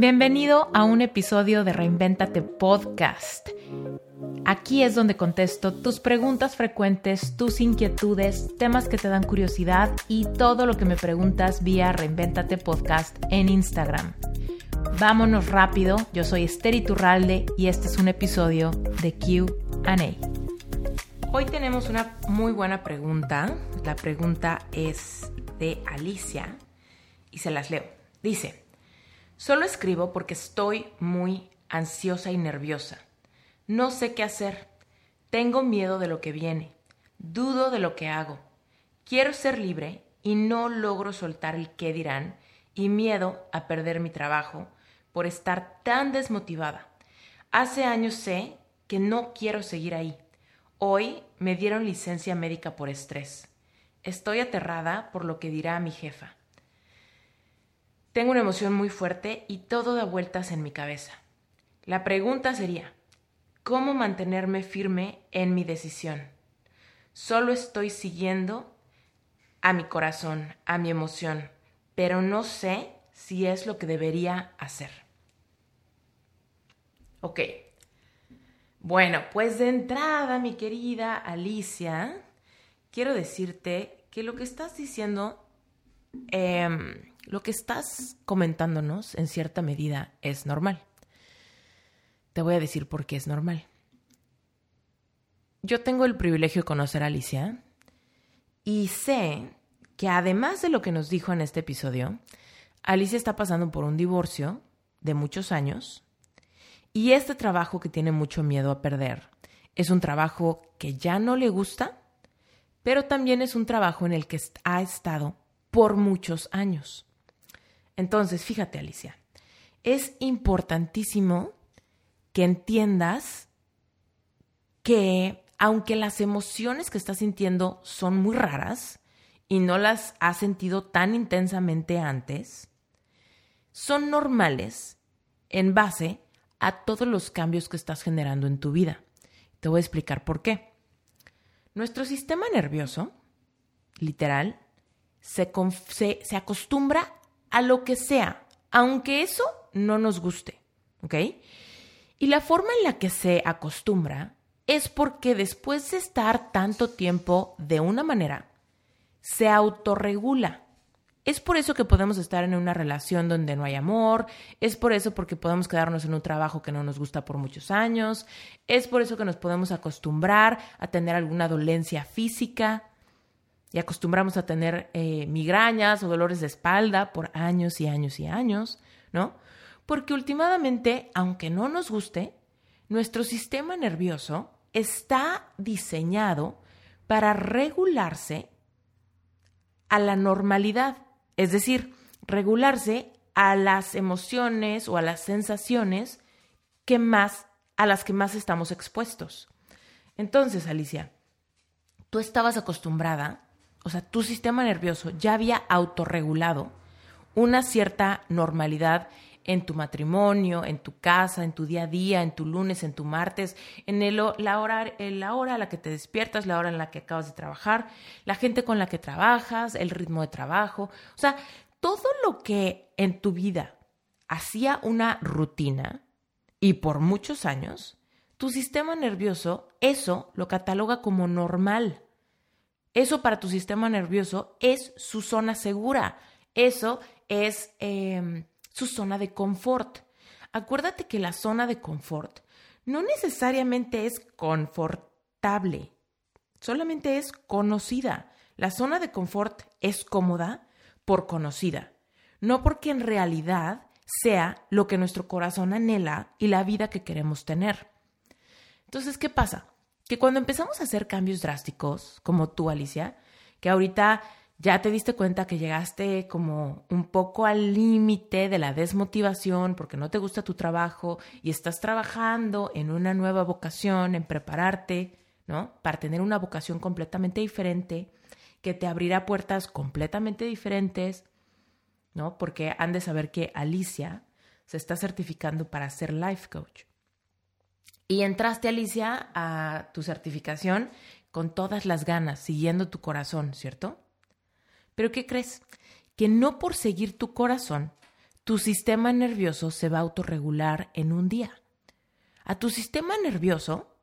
Bienvenido a un episodio de Reinventate Podcast. Aquí es donde contesto tus preguntas frecuentes, tus inquietudes, temas que te dan curiosidad y todo lo que me preguntas vía Reinventate Podcast en Instagram. Vámonos rápido, yo soy Esther Iturralde y este es un episodio de QA. Hoy tenemos una muy buena pregunta. La pregunta es de Alicia y se las leo. Dice, Solo escribo porque estoy muy ansiosa y nerviosa. No sé qué hacer. Tengo miedo de lo que viene. Dudo de lo que hago. Quiero ser libre y no logro soltar el qué dirán y miedo a perder mi trabajo por estar tan desmotivada. Hace años sé que no quiero seguir ahí. Hoy me dieron licencia médica por estrés. Estoy aterrada por lo que dirá mi jefa. Tengo una emoción muy fuerte y todo da vueltas en mi cabeza. La pregunta sería, ¿cómo mantenerme firme en mi decisión? Solo estoy siguiendo a mi corazón, a mi emoción, pero no sé si es lo que debería hacer. Ok. Bueno, pues de entrada, mi querida Alicia, quiero decirte que lo que estás diciendo eh, lo que estás comentándonos en cierta medida es normal. Te voy a decir por qué es normal. Yo tengo el privilegio de conocer a Alicia y sé que además de lo que nos dijo en este episodio, Alicia está pasando por un divorcio de muchos años y este trabajo que tiene mucho miedo a perder es un trabajo que ya no le gusta, pero también es un trabajo en el que ha estado por muchos años. Entonces, fíjate, Alicia, es importantísimo que entiendas que aunque las emociones que estás sintiendo son muy raras y no las has sentido tan intensamente antes, son normales en base a todos los cambios que estás generando en tu vida. Te voy a explicar por qué. Nuestro sistema nervioso, literal, se, se, acostumbra a lo que sea, aunque eso no nos guste, ¿ok? Y la forma en la que se acostumbra es porque después de estar tanto tiempo de una manera, se autorregula. Es por eso que podemos estar en una relación donde no hay amor, es por eso porque podemos quedarnos en un trabajo que no nos gusta por muchos años, es por eso que nos podemos acostumbrar a tener alguna dolencia física, y acostumbramos a tener eh, migrañas o dolores de espalda por años y años y años, ¿no? Porque últimamente, aunque no nos guste, nuestro sistema nervioso está diseñado para regularse a la normalidad, es decir, regularse a las emociones o a las sensaciones que más a las que más estamos expuestos. Entonces, Alicia, tú estabas acostumbrada o sea, tu sistema nervioso ya había autorregulado una cierta normalidad en tu matrimonio, en tu casa, en tu día a día, en tu lunes, en tu martes, en el, la, hora, en la hora a la que te despiertas, la hora en la que acabas de trabajar, la gente con la que trabajas, el ritmo de trabajo. O sea, todo lo que en tu vida hacía una rutina y por muchos años, tu sistema nervioso eso lo cataloga como normal. Eso para tu sistema nervioso es su zona segura. Eso es em, su zona de confort. Acuérdate que la zona de confort no necesariamente es confortable, solamente es conocida. La zona de confort es cómoda por conocida, no porque en realidad sea lo que nuestro corazón anhela y la vida que queremos tener. Entonces, ¿qué pasa? Que cuando empezamos a hacer cambios drásticos, como tú, Alicia, que ahorita ya te diste cuenta que llegaste como un poco al límite de la desmotivación porque no te gusta tu trabajo y estás trabajando en una nueva vocación, en prepararte, ¿no? Para tener una vocación completamente diferente, que te abrirá puertas completamente diferentes, ¿no? Porque han de saber que Alicia se está certificando para ser life coach. Y entraste, Alicia, a tu certificación con todas las ganas, siguiendo tu corazón, ¿cierto? Pero ¿qué crees? Que no por seguir tu corazón, tu sistema nervioso se va a autorregular en un día. A tu sistema nervioso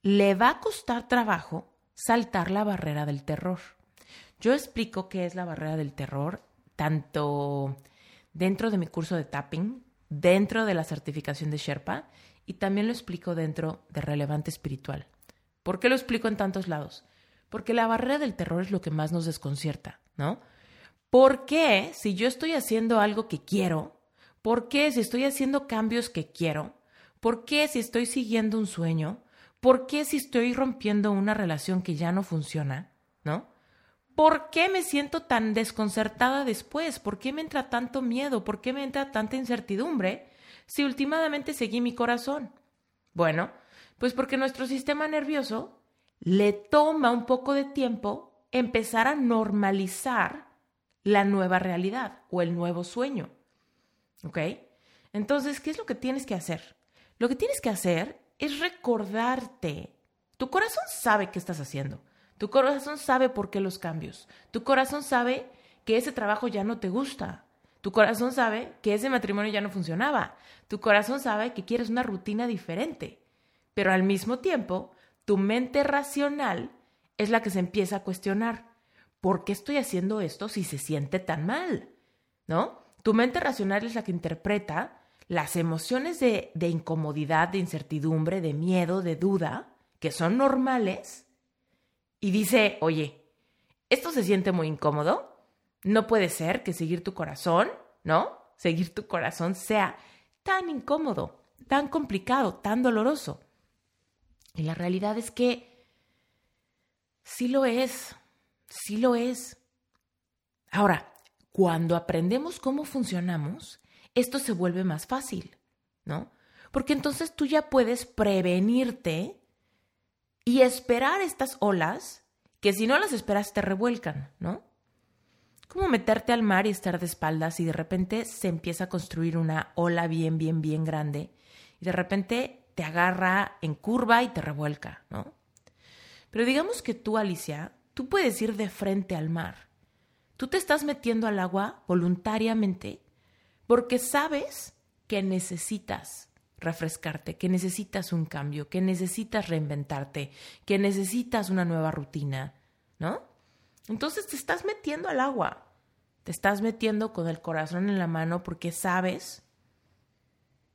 le va a costar trabajo saltar la barrera del terror. Yo explico qué es la barrera del terror tanto dentro de mi curso de tapping, dentro de la certificación de Sherpa y también lo explico dentro de relevante espiritual. ¿Por qué lo explico en tantos lados? Porque la barrera del terror es lo que más nos desconcierta, ¿no? ¿Por qué si yo estoy haciendo algo que quiero? ¿Por qué si estoy haciendo cambios que quiero? ¿Por qué si estoy siguiendo un sueño? ¿Por qué si estoy rompiendo una relación que ya no funciona? ¿No? ¿Por qué me siento tan desconcertada después? ¿Por qué me entra tanto miedo? ¿Por qué me entra tanta incertidumbre si últimamente seguí mi corazón? Bueno, pues porque nuestro sistema nervioso le toma un poco de tiempo empezar a normalizar la nueva realidad o el nuevo sueño. ¿Ok? Entonces, ¿qué es lo que tienes que hacer? Lo que tienes que hacer es recordarte. Tu corazón sabe qué estás haciendo. Tu corazón sabe por qué los cambios. Tu corazón sabe que ese trabajo ya no te gusta. Tu corazón sabe que ese matrimonio ya no funcionaba. Tu corazón sabe que quieres una rutina diferente. Pero al mismo tiempo, tu mente racional es la que se empieza a cuestionar. ¿Por qué estoy haciendo esto si se siente tan mal? ¿No? Tu mente racional es la que interpreta las emociones de, incomodidad, de incertidumbre, de miedo, de duda, que son normales, y dice, oye, esto se siente muy incómodo, no puede ser que seguir tu corazón, ¿no? Seguir tu corazón sea tan incómodo, tan complicado, tan doloroso. Y la realidad es que sí lo es, sí lo es. Ahora, cuando aprendemos cómo funcionamos, esto se vuelve más fácil, ¿no? Porque entonces tú ya puedes prevenirte y esperar estas olas que si no las esperas te revuelcan, ¿no? Como meterte al mar y estar de espaldas y de repente se empieza a construir una ola bien, bien, bien grande y de repente te agarra en curva y te revuelca, ¿no? Pero digamos que tú, Alicia, tú puedes ir de frente al mar. Tú te estás metiendo al agua voluntariamente porque sabes que necesitas refrescarte, que necesitas un cambio, que necesitas reinventarte, que necesitas una nueva rutina, ¿no? Entonces te estás metiendo al agua, te estás metiendo con el corazón en la mano porque sabes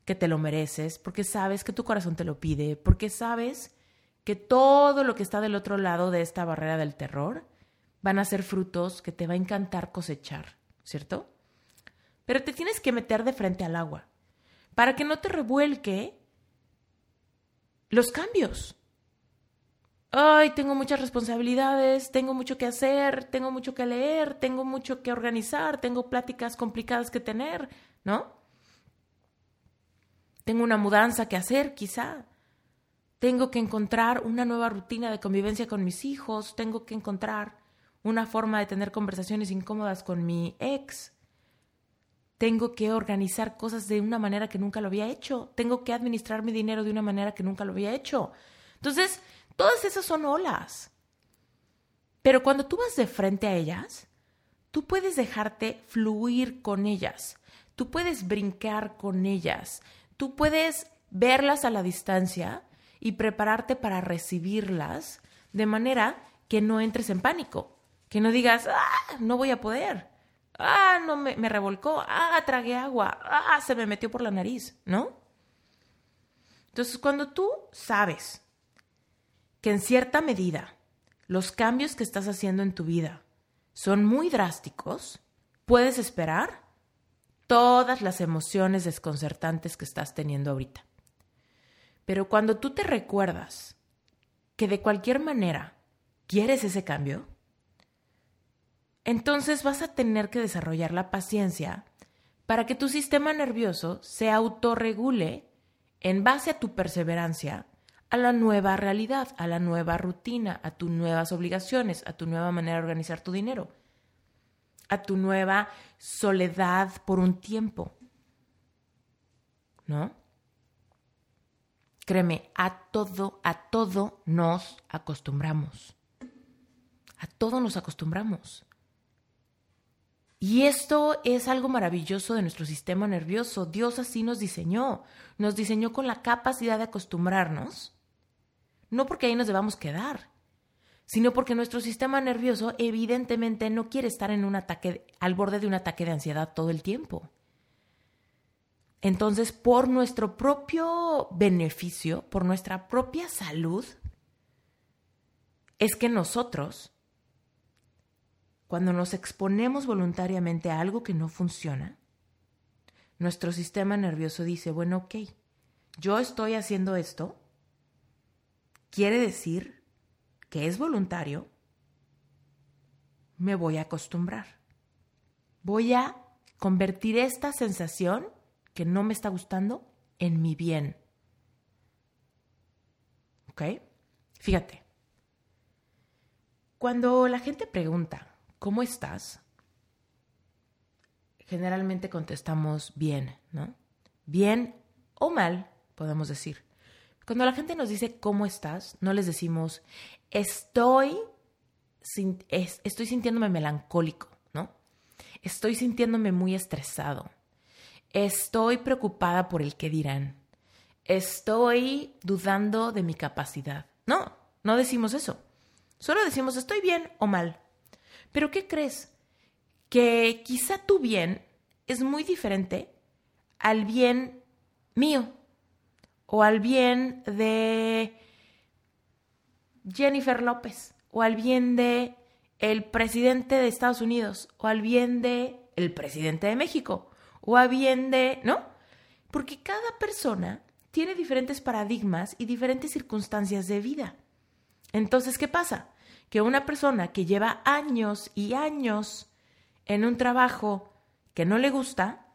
que te lo mereces, porque sabes que tu corazón te lo pide, porque sabes que todo lo que está del otro lado de esta barrera del terror van a ser frutos que te va a encantar cosechar, ¿cierto? pero te tienes que meter de frente al agua para que no te revuelque los cambios. Ay, tengo muchas responsabilidades, tengo mucho que hacer, tengo mucho que leer, tengo mucho que organizar, tengo pláticas complicadas que tener, ¿no? Tengo una mudanza que hacer, quizá. Tengo que encontrar una nueva rutina de convivencia con mis hijos, tengo que encontrar una forma de tener conversaciones incómodas con mi ex tengo que organizar cosas de una manera que nunca lo había hecho, tengo que administrar mi dinero de una manera que nunca lo había hecho. Entonces, todas esas son olas. Pero cuando tú vas de frente a ellas, tú puedes dejarte fluir con ellas, tú puedes brincar con ellas, tú puedes verlas a la distancia y prepararte para recibirlas de manera que no entres en pánico, que no digas, ah, no voy a poder. Ah, no me, me revolcó, ah, tragué agua, ah, se me metió por la nariz, ¿no? Entonces, cuando tú sabes que en cierta medida los cambios que estás haciendo en tu vida son muy drásticos, puedes esperar todas las emociones desconcertantes que estás teniendo ahorita. Pero cuando tú te recuerdas que de cualquier manera quieres ese cambio, entonces vas a tener que desarrollar la paciencia para que tu sistema nervioso se autorregule en base a tu perseverancia a la nueva realidad, a la nueva rutina, a tus nuevas obligaciones, a tu nueva manera de organizar tu dinero, a tu nueva soledad por un tiempo. ¿No? Créeme, a todo, a todo nos acostumbramos. A todo nos acostumbramos. Y esto es algo maravilloso de nuestro sistema nervioso. Dios así nos diseñó. Nos diseñó con la capacidad de acostumbrarnos. No porque ahí nos debamos quedar, sino porque nuestro sistema nervioso evidentemente no quiere estar en un ataque, al borde de un ataque de ansiedad todo el tiempo. Entonces, por nuestro propio beneficio, por nuestra propia salud, es que nosotros cuando nos exponemos voluntariamente a algo que no funciona, nuestro sistema nervioso dice, bueno, ok, yo estoy haciendo esto, quiere decir que es voluntario, me voy a acostumbrar. Voy a convertir esta sensación que no me está gustando en mi bien. ¿Ok? Fíjate. Cuando la gente pregunta, ¿cómo estás? Generalmente contestamos bien, ¿no? Bien o mal, podemos decir. Cuando la gente nos dice ¿cómo estás? No les decimos estoy, estoy sintiéndome melancólico, ¿no? Estoy sintiéndome muy estresado. Estoy preocupada por el que dirán. Estoy dudando de mi capacidad. No, no decimos eso. Solo decimos estoy bien o mal. Pero ¿qué crees? Que quizá tu bien es muy diferente al bien mío o al bien de Jennifer López o al bien de el presidente de Estados Unidos o al bien de el presidente de México o al bien de, ¿no? Porque cada persona tiene diferentes paradigmas y diferentes circunstancias de vida. Entonces, ¿qué pasa? que una persona que lleva años y años en un trabajo que no le gusta,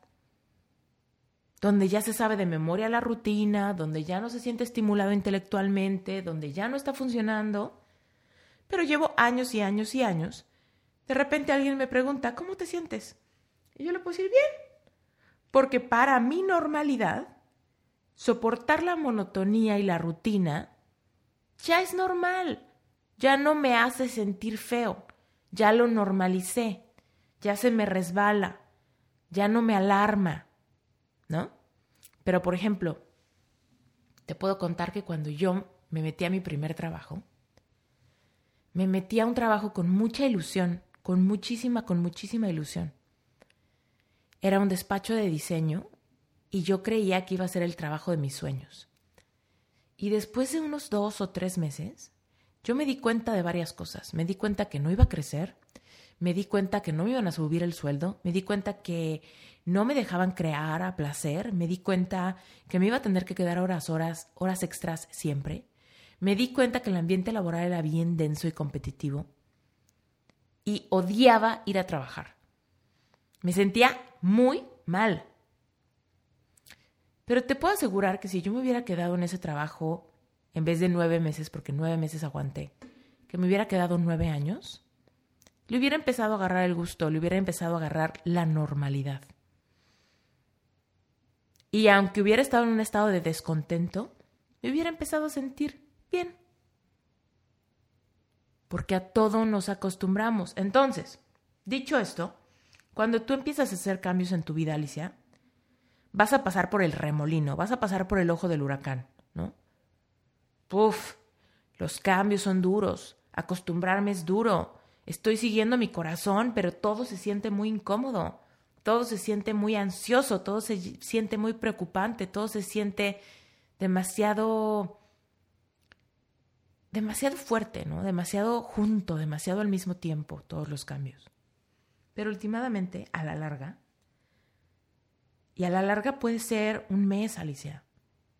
donde ya se sabe de memoria la rutina, donde ya no se siente estimulado intelectualmente, donde ya no está funcionando, pero llevo años y años y años, de repente alguien me pregunta, ¿cómo te sientes? Y yo le puedo decir, bien, porque para mi normalidad, soportar la monotonía y la rutina ya es normal. Ya no me hace sentir feo, ya lo normalicé, ya se me resbala, ya no me alarma, ¿no? Pero, por ejemplo, te puedo contar que cuando yo me metí a mi primer trabajo, me metí a un trabajo con mucha ilusión, con muchísima, con muchísima ilusión. Era un despacho de diseño y yo creía que iba a ser el trabajo de mis sueños. Y después de unos dos o tres meses, yo me di cuenta de varias cosas. Me di cuenta que no iba a crecer, me di cuenta que no me iban a subir el sueldo, me di cuenta que no me dejaban crear a placer, me di cuenta que me iba a tener que quedar horas, horas, horas extras siempre. Me di cuenta que el ambiente laboral era bien denso y competitivo y odiaba ir a trabajar. Me sentía muy mal. Pero te puedo asegurar que si yo me hubiera quedado en ese trabajo en vez de nueve meses, porque nueve meses aguanté, que me hubiera quedado nueve años, le hubiera empezado a agarrar el gusto, le hubiera empezado a agarrar la normalidad. Y aunque hubiera estado en un estado de descontento, me hubiera empezado a sentir bien. Porque a todo nos acostumbramos. Entonces, dicho esto, cuando tú empiezas a hacer cambios en tu vida, Alicia, vas a pasar por el remolino, vas a pasar por el ojo del huracán, ¿no? Uf, los cambios son duros, acostumbrarme es duro, estoy siguiendo mi corazón, pero todo se siente muy incómodo, todo se siente muy ansioso, todo se siente muy preocupante, todo se siente demasiado demasiado fuerte, ¿no? Demasiado junto, demasiado al mismo tiempo, todos los cambios. Pero últimamente, a la larga, y a la larga puede ser un mes, Alicia.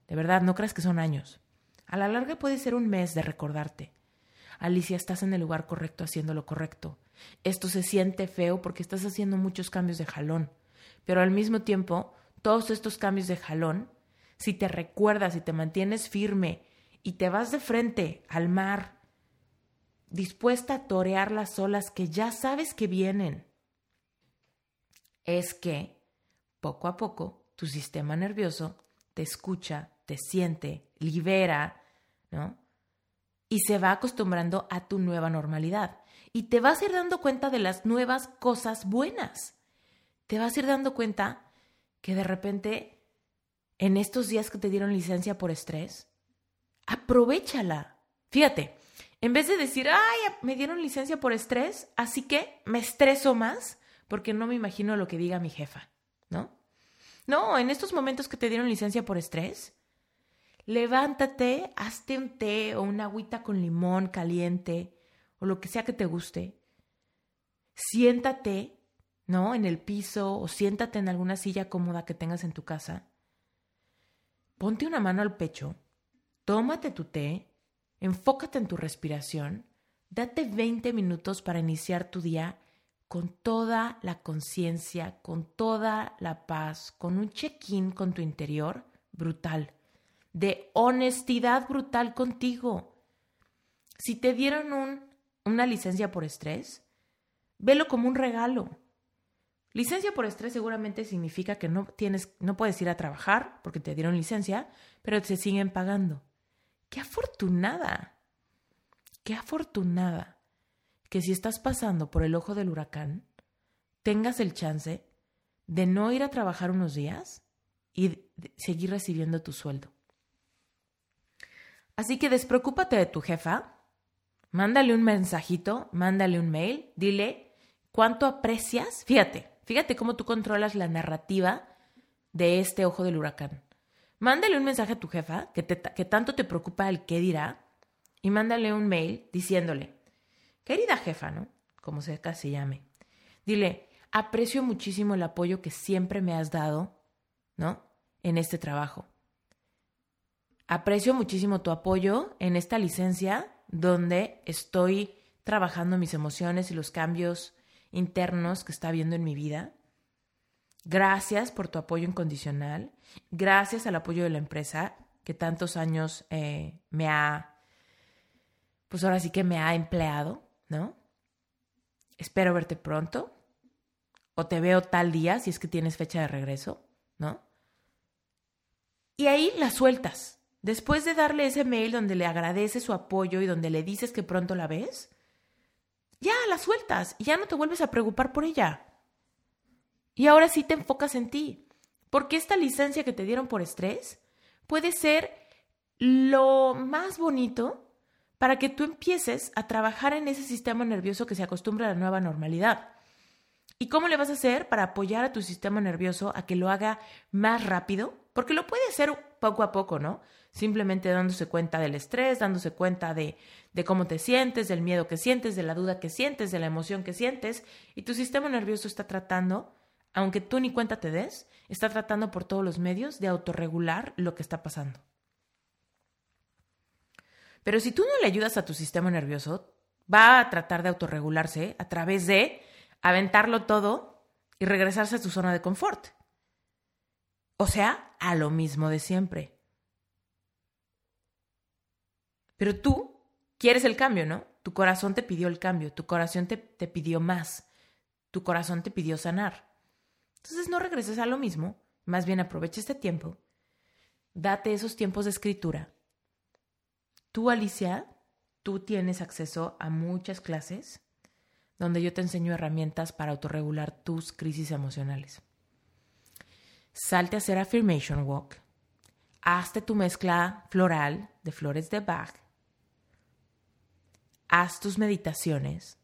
De verdad, no creas que son años. A la larga puede ser un mes de recordarte. Alicia, estás en el lugar correcto haciendo lo correcto. Esto se siente feo porque estás haciendo muchos cambios de jalón. Pero al mismo tiempo, todos estos cambios de jalón, si te recuerdas y te mantienes firme y te vas de frente al mar, dispuesta a torear las olas que ya sabes que vienen, es que, poco a poco, tu sistema nervioso te escucha te siente, libera, ¿no? Y se va acostumbrando a tu nueva normalidad. Y te vas a ir dando cuenta de las nuevas cosas buenas. Te vas a ir dando cuenta que de repente, en estos días que te dieron licencia por estrés, aprovechala. Fíjate, en vez de decir, ay, me dieron licencia por estrés, así que me estreso más porque no me imagino lo que diga mi jefa, ¿no? No, en estos momentos que te dieron licencia por estrés, levántate, hazte un té o una agüita con limón caliente o lo que sea que te guste. Siéntate, ¿no? En el piso o siéntate en alguna silla cómoda que tengas en tu casa. Ponte una mano al pecho, tómate tu té, enfócate en tu respiración, date 20 minutos para iniciar tu día con toda la conciencia, con toda la paz, con un check-in con tu interior brutal, de honestidad brutal contigo. Si te dieron un, una licencia por estrés, velo como un regalo. Licencia por estrés seguramente significa que no tienes, no puedes ir a trabajar porque te dieron licencia, pero te siguen pagando. Qué afortunada. Qué afortunada que si estás pasando por el ojo del huracán, tengas el chance de no ir a trabajar unos días y seguir recibiendo tu sueldo. Así que despreocúpate de tu jefa, mándale un mensajito, mándale un mail, dile cuánto aprecias. Fíjate, fíjate cómo tú controlas la narrativa de este ojo del huracán. Mándale un mensaje a tu jefa que, tanto te preocupa el qué dirá y mándale un mail diciéndole, Querida jefa, ¿no? Como se casi llame. Dile, aprecio muchísimo el apoyo que siempre me has dado, ¿no? En este trabajo. Aprecio muchísimo tu apoyo en esta licencia donde estoy trabajando mis emociones y los cambios internos que está habiendo en mi vida. Gracias por tu apoyo incondicional. Gracias al apoyo de la empresa que tantos años eh, me ha, pues ahora sí que me ha empleado. ¿no? Espero verte pronto. O te veo tal día si es que tienes fecha de regreso, ¿no? Y ahí la sueltas. Después de darle ese mail donde le agradeces su apoyo y donde le dices que pronto la ves, ya la sueltas y ya no te vuelves a preocupar por ella. Y ahora sí te enfocas en ti. Porque esta licencia que te dieron por estrés puede ser lo más bonito para que tú empieces a trabajar en ese sistema nervioso que se acostumbra a la nueva normalidad. ¿Y cómo le vas a hacer para apoyar a tu sistema nervioso a que lo haga más rápido? Porque lo puede hacer poco a poco, ¿no? Simplemente dándose cuenta del estrés, dándose cuenta de, de cómo te sientes, del miedo que sientes, de la duda que sientes, de la emoción que sientes. Y tu sistema nervioso está tratando, aunque tú ni cuenta te des, está tratando por todos los medios de autorregular lo que está pasando. Pero si tú no le ayudas a tu sistema nervioso, va a tratar de autorregularse a través de aventarlo todo y regresarse a su zona de confort. O sea, a lo mismo de siempre. Pero tú quieres el cambio, ¿no? Tu corazón te pidió el cambio, tu corazón te, te pidió más, tu corazón te pidió sanar. Entonces no regreses a lo mismo, más bien aprovecha este tiempo, date esos tiempos de escritura, Tú, Alicia, tú tienes acceso a muchas clases donde yo te enseño herramientas para autorregular tus crisis emocionales. Salte a hacer affirmation walk. Hazte tu mezcla floral de flores de Bach. Haz tus meditaciones.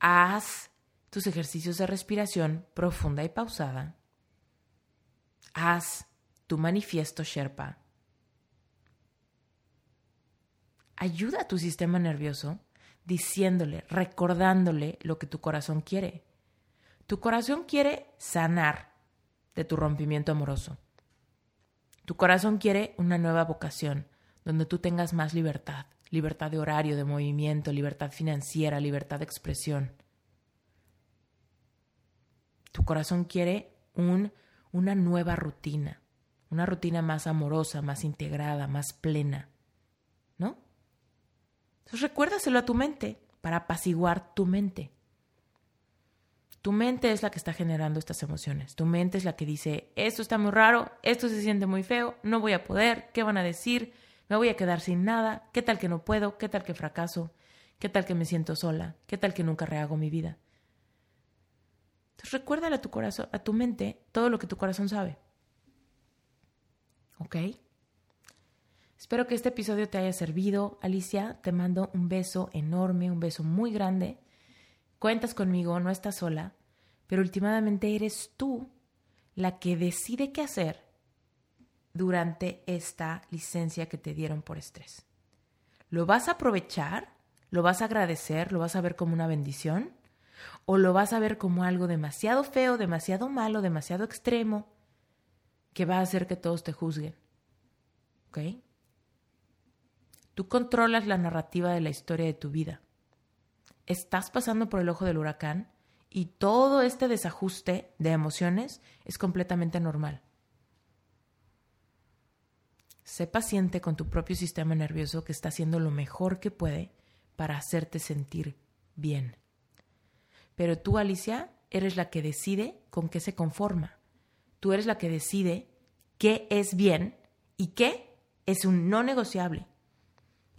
Haz tus ejercicios de respiración profunda y pausada. Haz tu manifiesto Sherpa ayuda a tu sistema nervioso diciéndole, recordándole lo que tu corazón quiere. Tu corazón quiere sanar de tu rompimiento amoroso. Tu corazón quiere una nueva vocación donde tú tengas más libertad, libertad de horario, de movimiento, libertad financiera, libertad de expresión. Tu corazón quiere un, una nueva rutina, una rutina más amorosa, más integrada, más plena, ¿no? Recuérdaselo a tu mente para apaciguar tu mente. Tu mente es la que está generando estas emociones. Tu mente es la que dice, esto está muy raro, esto se siente muy feo, no voy a poder, ¿qué van a decir? Me voy a quedar sin nada. ¿Qué tal que no puedo? ¿Qué tal que fracaso? ¿Qué tal que me siento sola? ¿Qué tal que nunca rehago mi vida? Entonces recuérdale a tu corazón, a tu mente, todo lo que tu corazón sabe. ¿Ok? Espero que este episodio te haya servido. Alicia, te mando un beso enorme, un beso muy grande. Cuentas conmigo, no estás sola, pero últimamente eres tú la que decide qué hacer durante esta licencia que te dieron por estrés. ¿Lo vas a aprovechar? ¿Lo vas a agradecer? ¿Lo vas a ver como una bendición? ¿O lo vas a ver como algo demasiado feo, demasiado malo, demasiado extremo, que va a hacer que todos te juzguen? ¿Ok? Tú controlas la narrativa de la historia de tu vida. Estás pasando por el ojo del huracán y todo este desajuste de emociones es completamente normal. Sé paciente con tu propio sistema nervioso que está haciendo lo mejor que puede para hacerte sentir bien. Pero tú, Alicia, eres la que decide con qué se conforma. Tú eres la que decide qué es bien y qué es un no negociable.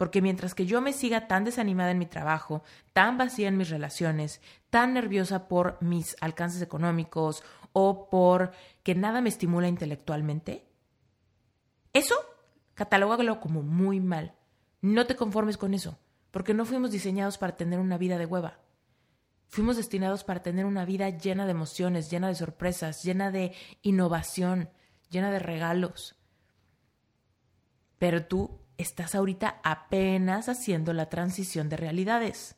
Porque mientras que yo me siga tan desanimada en mi trabajo, tan vacía en mis relaciones, tan nerviosa por mis alcances económicos o por que nada me estimula intelectualmente, eso catalógalo como muy mal. No te conformes con eso, porque no fuimos diseñados para tener una vida de hueva. Fuimos destinados para tener una vida llena de emociones, llena de sorpresas, llena de innovación, llena de regalos. Pero tú estás ahorita apenas haciendo la transición de realidades.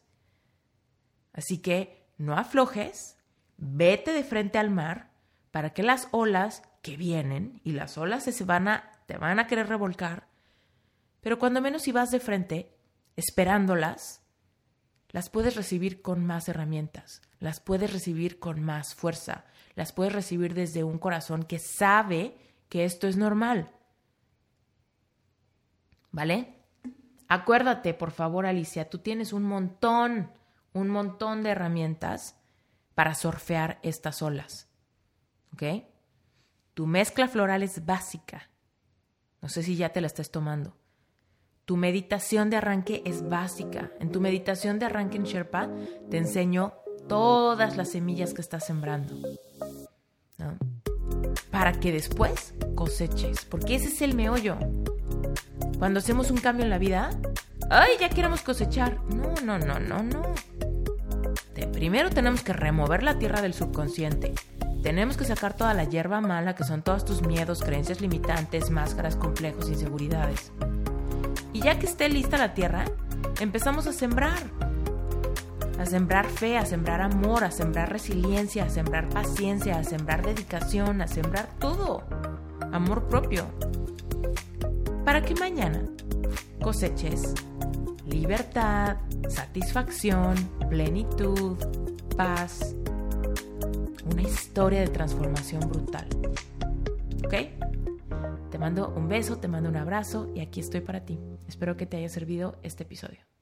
Así que no aflojes, vete de frente al mar para que las olas que vienen y las olas se van a, te van a querer revolcar, pero cuando menos si vas de frente, esperándolas, las puedes recibir con más herramientas, las puedes recibir con más fuerza, las puedes recibir desde un corazón que sabe que esto es normal ¿vale? Acuérdate, por favor, Alicia, tú tienes un montón, un montón de herramientas para surfear estas olas. ¿Ok? Tu mezcla floral es básica. No sé si ya te la estás tomando. Tu meditación de arranque es básica. En tu meditación de arranque en Sherpa te enseño todas las semillas que estás sembrando. Para que después coseches, porque ese es el meollo. Cuando hacemos un cambio en la vida, ¡ay, ya queremos cosechar! No, no, no, no, no. primero tenemos que remover la tierra del subconsciente. Tenemos que sacar toda la hierba mala que son todos tus miedos, creencias limitantes, máscaras, complejos, inseguridades. Y ya que esté lista la tierra, empezamos a sembrar. A sembrar fe, a sembrar amor, a sembrar resiliencia, a sembrar paciencia, a sembrar dedicación, a sembrar todo. Amor propio para que mañana coseches libertad, satisfacción, plenitud, paz, una historia de transformación brutal. ¿Ok? Te mando un beso, te mando un abrazo y aquí estoy para ti. Espero que te haya servido este episodio.